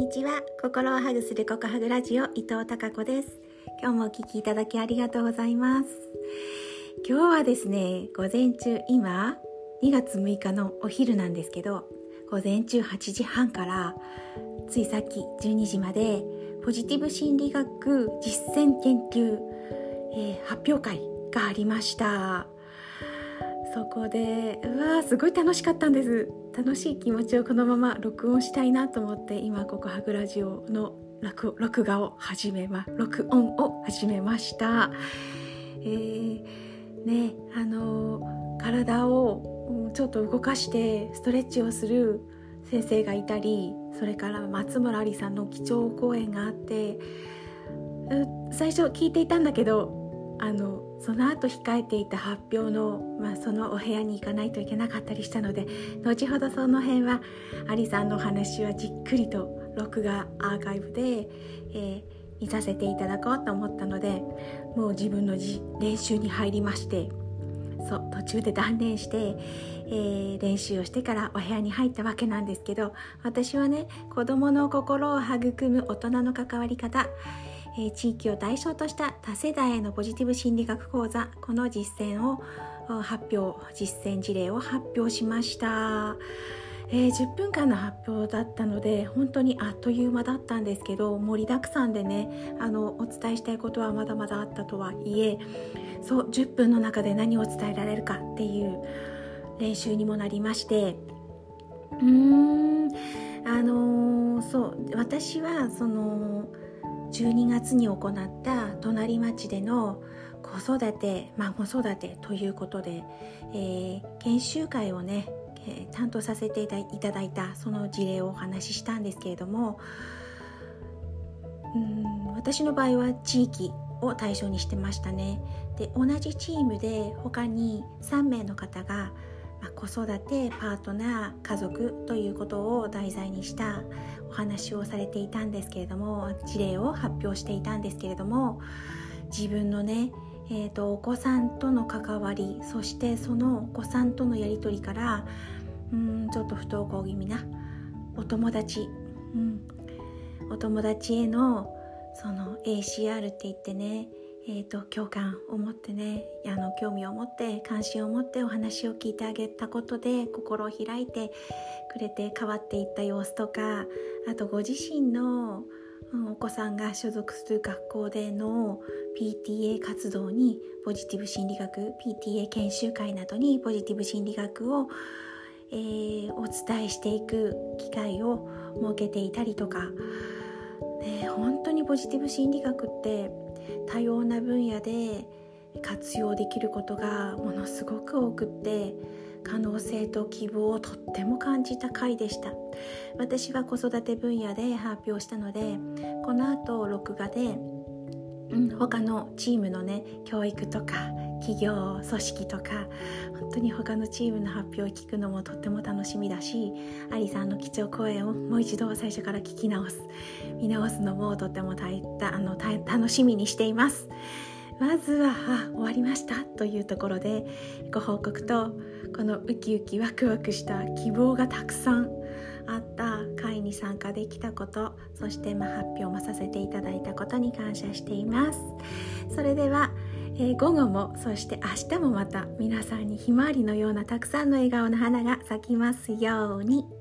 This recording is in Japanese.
にちは。心をハグするココハグラジオ伊藤孝子です。今日もお聞きいただきありがとうございます。今日はですね午前中今2月6日のお昼なんですけど午前中8時半からついさっき12時までポジティブ心理学実践研究、えー、発表会がありました。そこでうわーすごい楽しかったんです。楽しい気持ちをこのまま録音したいなと思って今ここハグラジオの録録画を始めま録音を始めました。えー、ねあの体をちょっと動かしてストレッチをする先生がいたりそれから松村ありさんの基調講演があって最初聞いていたんだけどあのその後控えていた発表の、まあ、そのお部屋に行かないといけなかったりしたので後ほどその辺はアリさんのお話はじっくりと録画アーカイブで、えー、見させていただこうと思ったのでもう自分の練習に入りましてそう途中で断念して、えー、練習をしてからお部屋に入ったわけなんですけど私はね子どもの心を育む大人の関わり方え、地域を対象とした多世代へのポジティブ心理学講座この実践を発表実践事例を発表しました、えー、10分間の発表だったので本当にあっという間だったんですけど盛りだくさんでねあのお伝えしたいことはまだまだあったとはいえそう10分の中で何を伝えられるかっていう練習にもなりましてうーんあのー、そう私はその12月に行った隣町での子育て孫育てということで、えー、研修会をね、えー、担当させていただいたその事例をお話ししたんですけれどもうん私の場合は地域を対象にしてましたね。で同じチームで他に3名の方が、子育てパートナー家族ということを題材にしたお話をされていたんですけれども事例を発表していたんですけれども自分のね、えーと、お子さんとの関わりそしてそのお子さんとのやり取りからうんちょっと不登校気味なお友達、うん、お友達へのその ACR って言ってねえーと、共感を持ってねあの興味を持って関心を持ってお話を聞いてあげたことで心を開いてくれて変わっていった様子とかあとご自身の、うん、お子さんが所属する学校での PTA 活動にポジティブ心理学 PTA 研修会などにポジティブ心理学を、えー、お伝えしていく機会を設けていたりとか、ね、本当にポジティブ心理学って多様な分野で活用できることがものすごく多くって可能性と希望をとっても感じた回でした。私は子育て分野で発表したのでこの後録画で、うん、他のチームのね教育とか企業組織とか当に他のチームの発表を聞くのもとっても楽しみだしアリさんの基調講演をもう一度最初から聞き直す。見直すのもとっても大あの楽しみにしています。まずはあ終わりましたというところでご報告とこのウキウキワクワクした希望がたくさんあった会に参加できたことそしてま発表もさせていただいたことに感謝しています。それではえー、午後もそして明日もまた皆さんにひまわりのようなたくさんの笑顔の花が咲きますように。